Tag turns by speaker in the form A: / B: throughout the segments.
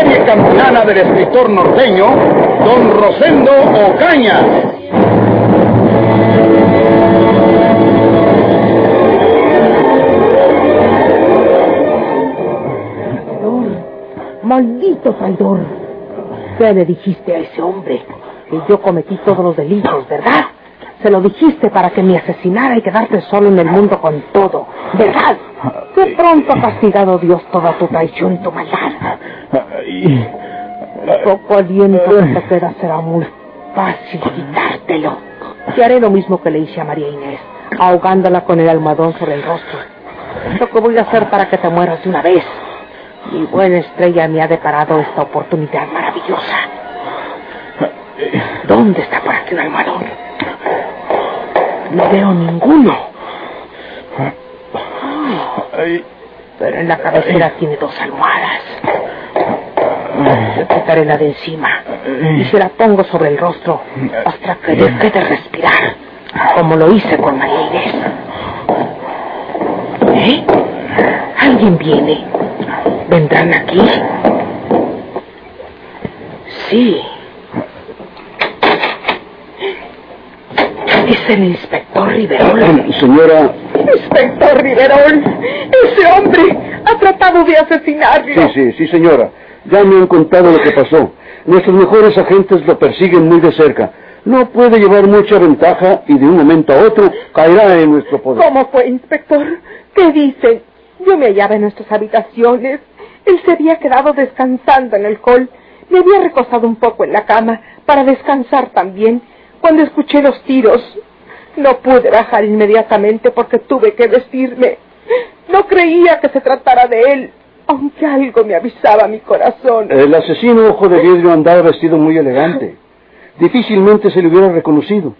A: serie campana del escritor norteño, don Rosendo Ocaña.
B: Maldito traidor. ¿Qué le dijiste a ese hombre? Que yo cometí todos los delitos, ¿verdad? Se lo dijiste para que me asesinara y quedarte solo en el mundo con todo, ¿verdad? Qué pronto ha castigado Dios toda tu traición y tu maldad. Poco aliento que te queda será muy fácil quitártelo. Y haré lo mismo que le hice a María Inés, ahogándola con el almohadón sobre el rostro. Lo que voy a hacer para que te mueras de una vez. Mi buena estrella me ha deparado esta oportunidad maravillosa. ¿Dónde está por aquí un almohadón? No veo ninguno. Pero en la cabecera tiene dos almohadas. Le quitaré la de encima y se la pongo sobre el rostro hasta que deje de respirar, como lo hice con María Inés. ¿Eh? ¿Alguien viene? ¿Vendrán aquí? Sí. Es el inspector Riverol.
A: Señora,
B: Inspector Riverol, ese hombre ha tratado de asesinarlo.
A: sí, sí, sí, señora. Ya me han contado lo que pasó. Nuestros mejores agentes lo persiguen muy de cerca. No puede llevar mucha ventaja y de un momento a otro caerá en nuestro poder.
B: ¿Cómo fue, inspector? ¿Qué dicen? Yo me hallaba en nuestras habitaciones. Él se había quedado descansando en el hall. Me había recostado un poco en la cama para descansar también cuando escuché los tiros. No pude bajar inmediatamente porque tuve que vestirme. No creía que se tratara de él, aunque algo me avisaba mi corazón.
A: El asesino ojo de vidrio andaba vestido muy elegante. Difícilmente se le hubiera reconocido.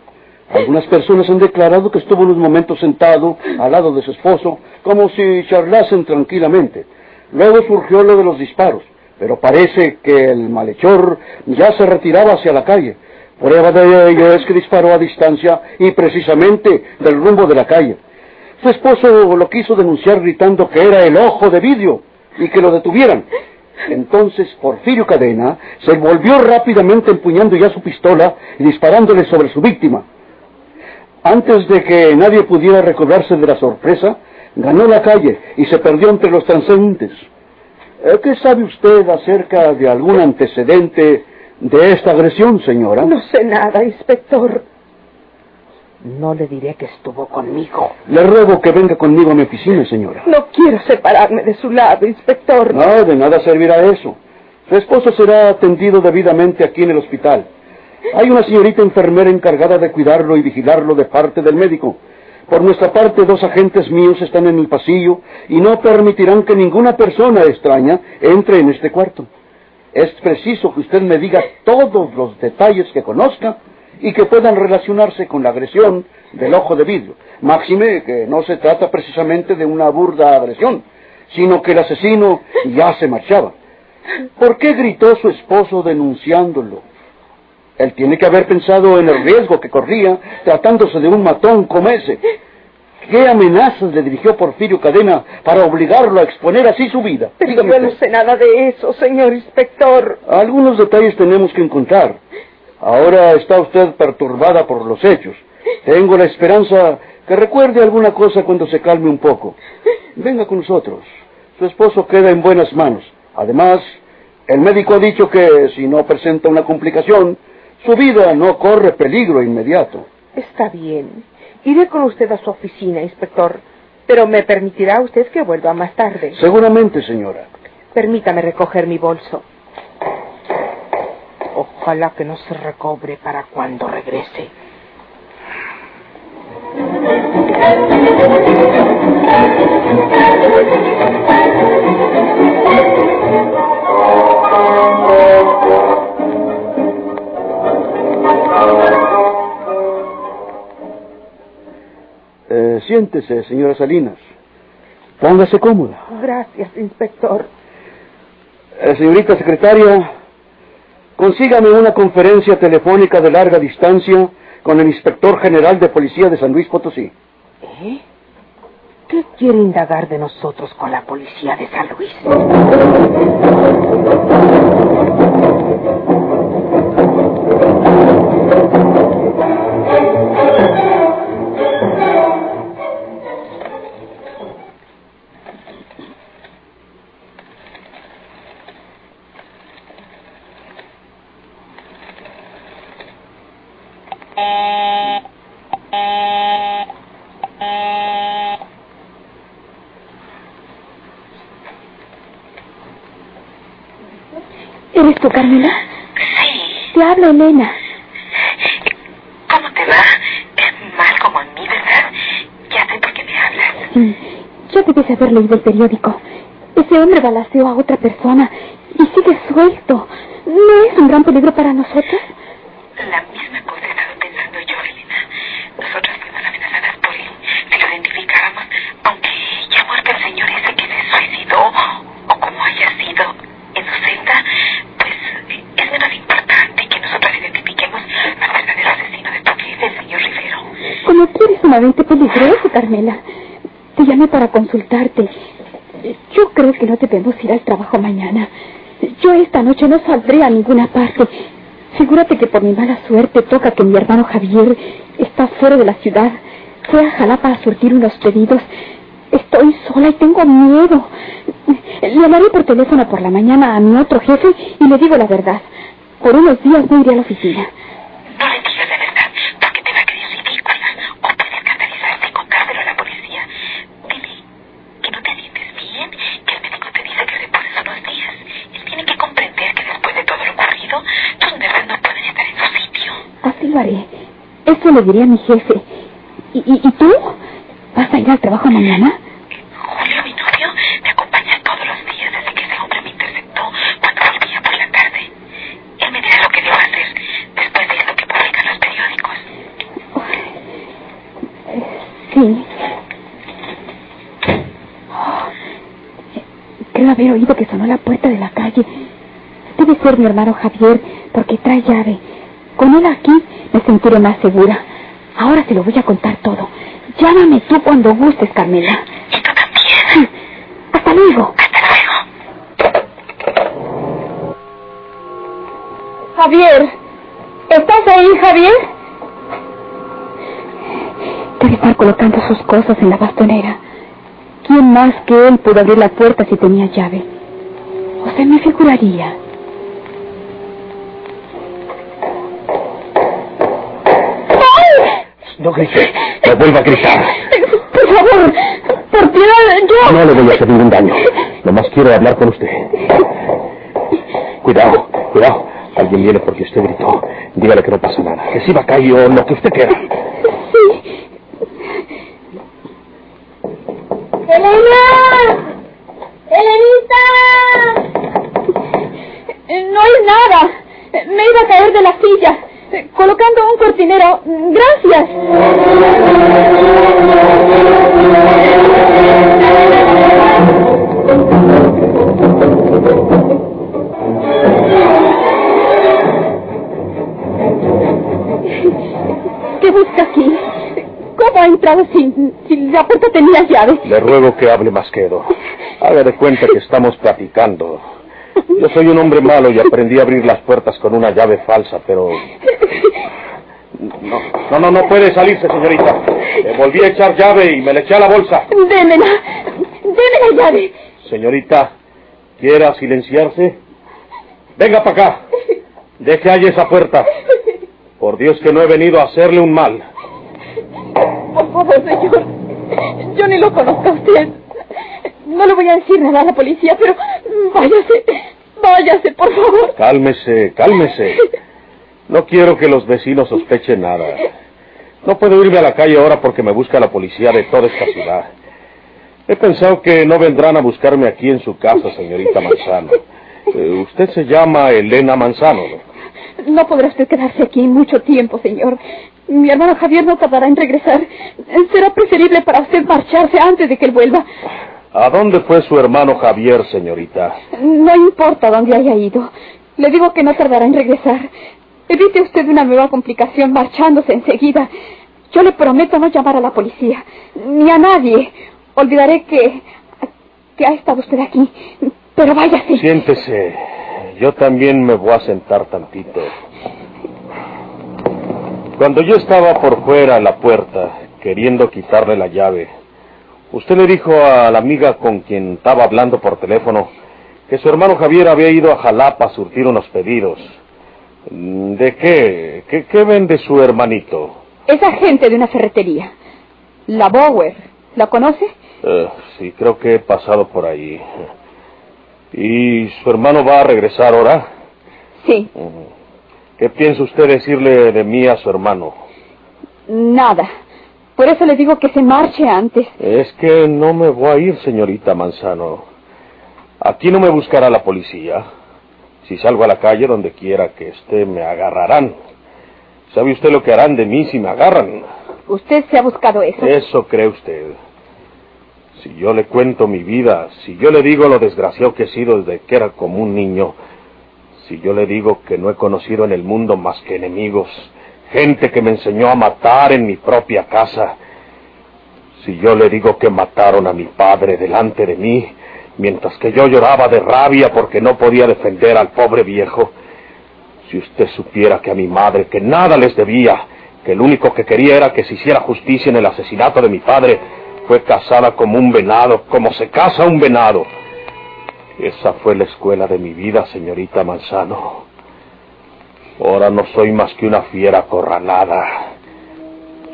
A: Algunas personas han declarado que estuvo unos momentos sentado al lado de su esposo, como si charlasen tranquilamente. Luego surgió lo de los disparos, pero parece que el malhechor ya se retiraba hacia la calle. Prueba de ello es que disparó a distancia y precisamente del rumbo de la calle. Su esposo lo quiso denunciar gritando que era el ojo de vidrio y que lo detuvieran. Entonces Porfirio Cadena se volvió rápidamente empuñando ya su pistola y disparándole sobre su víctima. Antes de que nadie pudiera recobrarse de la sorpresa, ganó la calle y se perdió entre los transeúntes. Eh, ¿Qué sabe usted acerca de algún antecedente de esta agresión, señora?
B: No sé nada, inspector. No le diré que estuvo conmigo.
A: Le ruego que venga conmigo a mi oficina, señora.
B: No quiero separarme de su lado, inspector.
A: No, de nada servirá eso. Su esposo será atendido debidamente aquí en el hospital. Hay una señorita enfermera encargada de cuidarlo y vigilarlo de parte del médico. Por nuestra parte, dos agentes míos están en el pasillo y no permitirán que ninguna persona extraña entre en este cuarto. Es preciso que usted me diga todos los detalles que conozca y que puedan relacionarse con la agresión del ojo de vidrio. Máxime que no se trata precisamente de una burda agresión, sino que el asesino ya se marchaba. ¿Por qué gritó su esposo denunciándolo? Él tiene que haber pensado en el riesgo que corría tratándose de un matón como ese. ¿Qué amenazas le dirigió Porfirio Cadena para obligarlo a exponer así su vida?
B: Pero
A: Dígame
B: yo no sé nada de eso, señor inspector.
A: Algunos detalles tenemos que encontrar. Ahora está usted perturbada por los hechos. Tengo la esperanza que recuerde alguna cosa cuando se calme un poco. Venga con nosotros. Su esposo queda en buenas manos. Además, el médico ha dicho que si no presenta una complicación, su vida no corre peligro inmediato.
B: Está bien. Iré con usted a su oficina, inspector. Pero me permitirá usted que vuelva más tarde.
A: Seguramente, señora.
B: Permítame recoger mi bolso. Ojalá que no se recobre para cuando regrese.
C: Siéntese, señora Salinas. Póngase cómoda.
B: Gracias, inspector.
C: Eh, señorita secretaria, consígame una conferencia telefónica de larga distancia con el inspector general de policía de San Luis Potosí.
B: ¿Eh? ¿Qué quiere indagar de nosotros con la policía de San Luis?
D: ¿Eres tú, Carmela?
E: Sí.
D: Te habla Elena.
E: ¿Cómo te va? Es mal como a mí, ¿verdad? Ya sé por qué me hablas.
D: Sí. Yo debes haber leído el periódico. Ese hombre balaceó a otra persona y sigue suelto. ¿No es un gran peligro para nosotros?
E: La misma cosa he estado pensando yo, Elena. Nosotros fuimos amenazadas por él. Si lo identificáramos, aunque ya muerto el señor ese que se suicidó, o como haya sido en su celda, pues eh, es menos importante que nosotros identifiquemos al verdadero asesino de tu vida, el señor Rivero.
D: Como tú eres sumamente peligroso, Carmela. Te llamé para consultarte. Yo creo que no debemos ir al trabajo mañana. Yo esta noche no saldré a ninguna parte. Figúrate que por mi mala suerte toca que mi hermano Javier está fuera de la ciudad. Fue a Jalapa a surtir unos pedidos. Estoy sola y tengo miedo. Le hablaré por teléfono por la mañana a mi otro jefe y le digo la verdad. Por unos días no iré a la oficina. Eso le diré a mi jefe. ¿Y, y, y tú? ¿Vas a ir al trabajo mañana?
E: Julio, mi novio, me acompaña todos los días desde que ese hombre me interceptó cuando volvía por la tarde. Él me dirá lo que debo hacer después de esto que publican los periódicos.
D: Sí. Creo haber oído que sonó la puerta de la calle. Debe ser mi hermano Javier, porque trae llave. Con él aquí me sentiré más segura. Ahora se lo voy a contar todo. Llámame tú cuando gustes, Carmela.
E: Y tú también.
D: Hasta luego.
E: Hasta luego.
D: Javier. ¿Estás ahí, Javier? Debe estar colocando sus cosas en la bastonera. ¿Quién más que él pudo abrir la puerta si tenía llave? O se me figuraría.
C: No grite, no vuelva a gritar.
D: Por favor, por piedad, yo...
C: No le voy a hacer ningún daño. Nomás quiero hablar con usted. Cuidado, cuidado. Alguien viene porque usted gritó. Dígale que no pasa nada. Que si va a caer o lo que usted quiera.
D: ¡Elena! ¡Elenita! No es nada. Me iba a caer de la silla. Colocando un cortinero. Gracias. ¿Qué busca aquí? ¿Cómo ha entrado si, si la puerta tenía llave?
C: Le ruego que hable más quedo. Haga de cuenta que estamos platicando. Yo soy un hombre malo y aprendí a abrir las puertas con una llave falsa, pero... No, no, no, no puede salirse, señorita. Le volví a echar llave y me le eché a la bolsa.
D: Démela. Deme la llave.
C: Señorita, ¿quiera silenciarse? Venga para acá. Deje ahí esa puerta. Por Dios que no he venido a hacerle un mal.
D: Por favor, señor. Yo ni lo conozco a usted. No le voy a decir nada a la policía, pero váyase. Váyase, por favor.
C: Cálmese, cálmese. No quiero que los vecinos sospechen nada. No puedo irme a la calle ahora porque me busca la policía de toda esta ciudad. He pensado que no vendrán a buscarme aquí en su casa, señorita Manzano. Eh, usted se llama Elena Manzano, ¿no?
D: No podrá usted quedarse aquí mucho tiempo, señor. Mi hermano Javier no tardará en regresar. Será preferible para usted marcharse antes de que él vuelva.
C: ¿A dónde fue su hermano Javier, señorita?
D: No importa dónde haya ido. Le digo que no tardará en regresar. Evite usted una nueva complicación marchándose enseguida. Yo le prometo no llamar a la policía, ni a nadie. Olvidaré que... que ha estado usted aquí. Pero váyase.
C: Siéntese. Yo también me voy a sentar tantito. Cuando yo estaba por fuera de la puerta, queriendo quitarle la llave, usted le dijo a la amiga con quien estaba hablando por teléfono que su hermano Javier había ido a Jalapa a surtir unos pedidos. ¿De qué? ¿Qué, qué vende su hermanito?
D: Es agente de una ferretería. La Bower. ¿La conoce?
C: Eh, sí, creo que he pasado por ahí. ¿Y su hermano va a regresar ahora?
D: Sí.
C: ¿Qué piensa usted decirle de mí a su hermano?
D: Nada. Por eso le digo que se marche antes.
C: Es que no me voy a ir, señorita Manzano. Aquí no me buscará la policía. Si salgo a la calle, donde quiera que esté, me agarrarán. ¿Sabe usted lo que harán de mí si me agarran?
D: Usted se ha buscado eso.
C: Eso cree usted. Si yo le cuento mi vida, si yo le digo lo desgraciado que he sido desde que era como un niño, si yo le digo que no he conocido en el mundo más que enemigos, gente que me enseñó a matar en mi propia casa, si yo le digo que mataron a mi padre delante de mí, mientras que yo lloraba de rabia porque no podía defender al pobre viejo, si usted supiera que a mi madre, que nada les debía, que el único que quería era que se hiciera justicia en el asesinato de mi padre, fue casada como un venado, como se casa un venado. Esa fue la escuela de mi vida, señorita Manzano. Ahora no soy más que una fiera acorralada.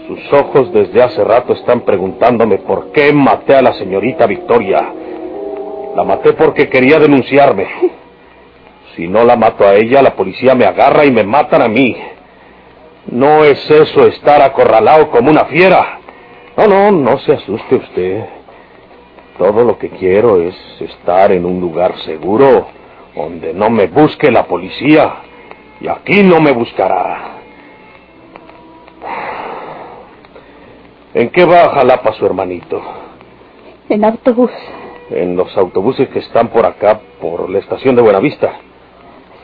C: Sus ojos desde hace rato están preguntándome por qué maté a la señorita Victoria. La maté porque quería denunciarme. Si no la mato a ella, la policía me agarra y me matan a mí. No es eso estar acorralado como una fiera. No, no, no se asuste usted. Todo lo que quiero es estar en un lugar seguro donde no me busque la policía. Y aquí no me buscará. ¿En qué va a Jalapa su hermanito?
D: En autobús.
C: En los autobuses que están por acá, por la estación de Buenavista.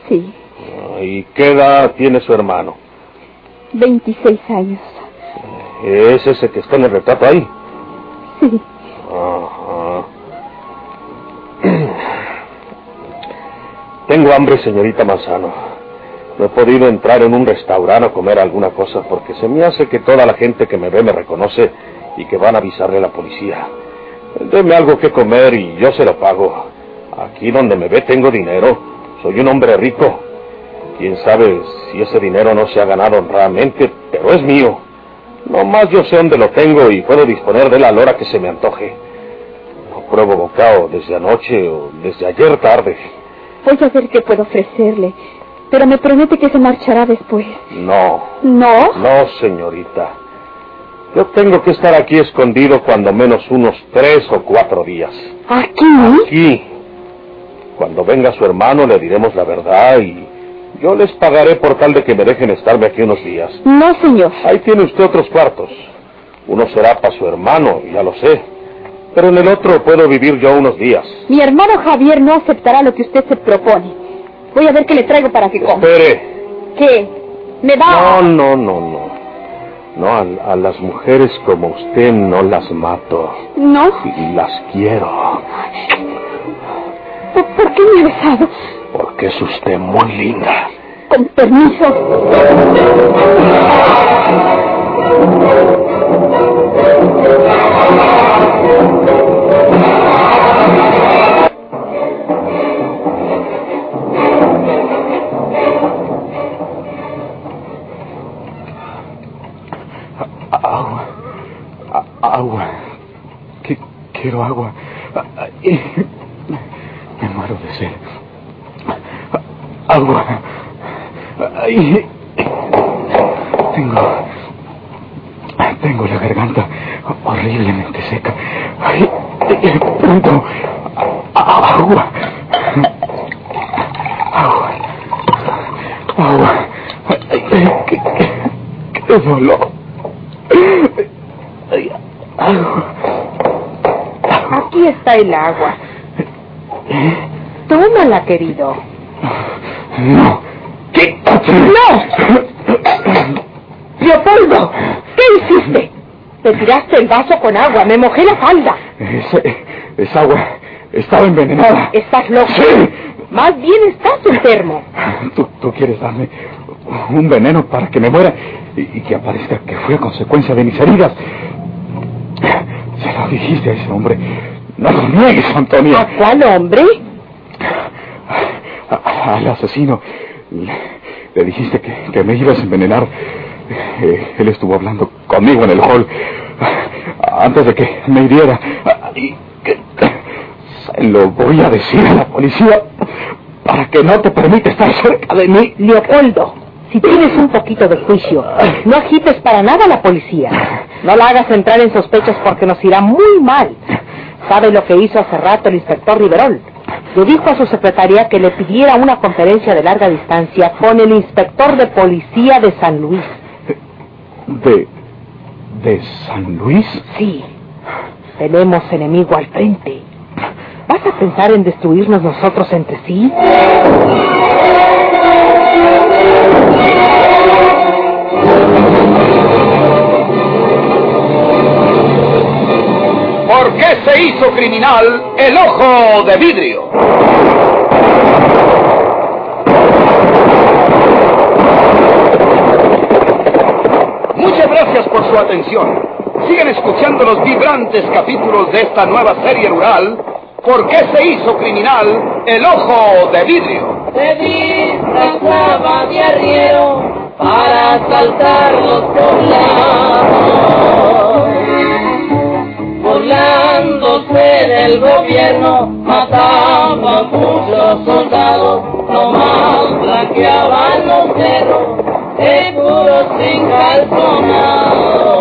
D: Sí.
C: ¿Y qué edad tiene su hermano?
D: 26 años.
C: ¿Es ese que está en el retrato ahí?
D: Sí.
C: Ajá. Tengo hambre, señorita Manzano. No he podido entrar en un restaurante a comer alguna cosa porque se me hace que toda la gente que me ve me reconoce y que van a avisarle a la policía. Deme algo que comer y yo se lo pago. Aquí donde me ve tengo dinero. Soy un hombre rico. Quién sabe si ese dinero no se ha ganado honradamente, pero es mío. No más yo sé dónde lo tengo y puedo disponer de la hora que se me antoje. No pruebo bocado desde anoche o desde ayer tarde.
D: Voy a ver qué puedo ofrecerle. Pero me promete que se marchará después.
C: No,
D: ¿No?
C: no, señorita. Yo tengo que estar aquí escondido cuando menos unos tres o cuatro días.
D: ¿Aquí?
C: Aquí. Cuando venga su hermano le diremos la verdad y yo les pagaré por tal de que me dejen estarme aquí unos días.
D: No, señor.
C: Ahí tiene usted otros cuartos. Uno será para su hermano, ya lo sé. Pero en el otro puedo vivir yo unos días.
D: Mi hermano Javier no aceptará lo que usted se propone. Voy a ver qué le traigo para que coma.
C: Espere.
D: ¿Qué? ¿Me da?
C: No, no, no, no. No, a, a las mujeres como usted no las mato.
D: ¿No?
C: Y las quiero.
D: ¿Por, por qué me ha besado?
C: Porque es usted muy linda.
D: Con permiso.
A: Agua. Qui- quiero agua. Me muero de sed. Agua. Tengo. Tengo la garganta horriblemente seca. Ay, pronto. Agua. Agua. Agua. Ay, ¿Qué, qué- qué
F: ¡Qué dolor!
B: Aquí está el agua. Tómala, querido.
F: No. ¡Quítate!
B: ¡No! Leopoldo, ¿qué hiciste? Te tiraste el vaso con agua, me mojé la falda.
F: Esa agua estaba envenenada.
B: Estás loco.
F: Sí.
B: Más bien estás enfermo.
F: ¿Tú, tú quieres darme un veneno para que me muera y, y que aparezca que fue a consecuencia de mis heridas. Lo dijiste a ese hombre. No lo niegues, Antonia.
B: ¿A cuál hombre?
F: A- al asesino. Le, le dijiste que, que me ibas a envenenar. Eh, él estuvo hablando conmigo en el hall antes de que me hiriera. Y que, se lo voy a decir a la policía para que no te permita estar cerca de mí.
B: Leopoldo, si tienes un poquito de juicio, no agites para nada a la policía. No la hagas entrar en sospechas porque nos irá muy mal. ¿Sabe lo que hizo hace rato el inspector Riverol? Le dijo a su secretaria que le pidiera una conferencia de larga distancia con el inspector de policía de San Luis.
F: ¿De. de San Luis?
B: Sí, tenemos enemigo al frente. ¿Vas a pensar en destruirnos nosotros entre sí?
A: ¿Por qué se hizo criminal el ojo de vidrio? Muchas gracias por su atención. Sigan escuchando los vibrantes capítulos de esta nueva serie rural. ¿Por qué se hizo criminal el ojo de vidrio?
G: Se disfrazaba de arriero para asaltar los poblados. Burlándose del gobierno, mataba a muchos soldados, nomás blanqueaban los cerros, seguros sin calzonados.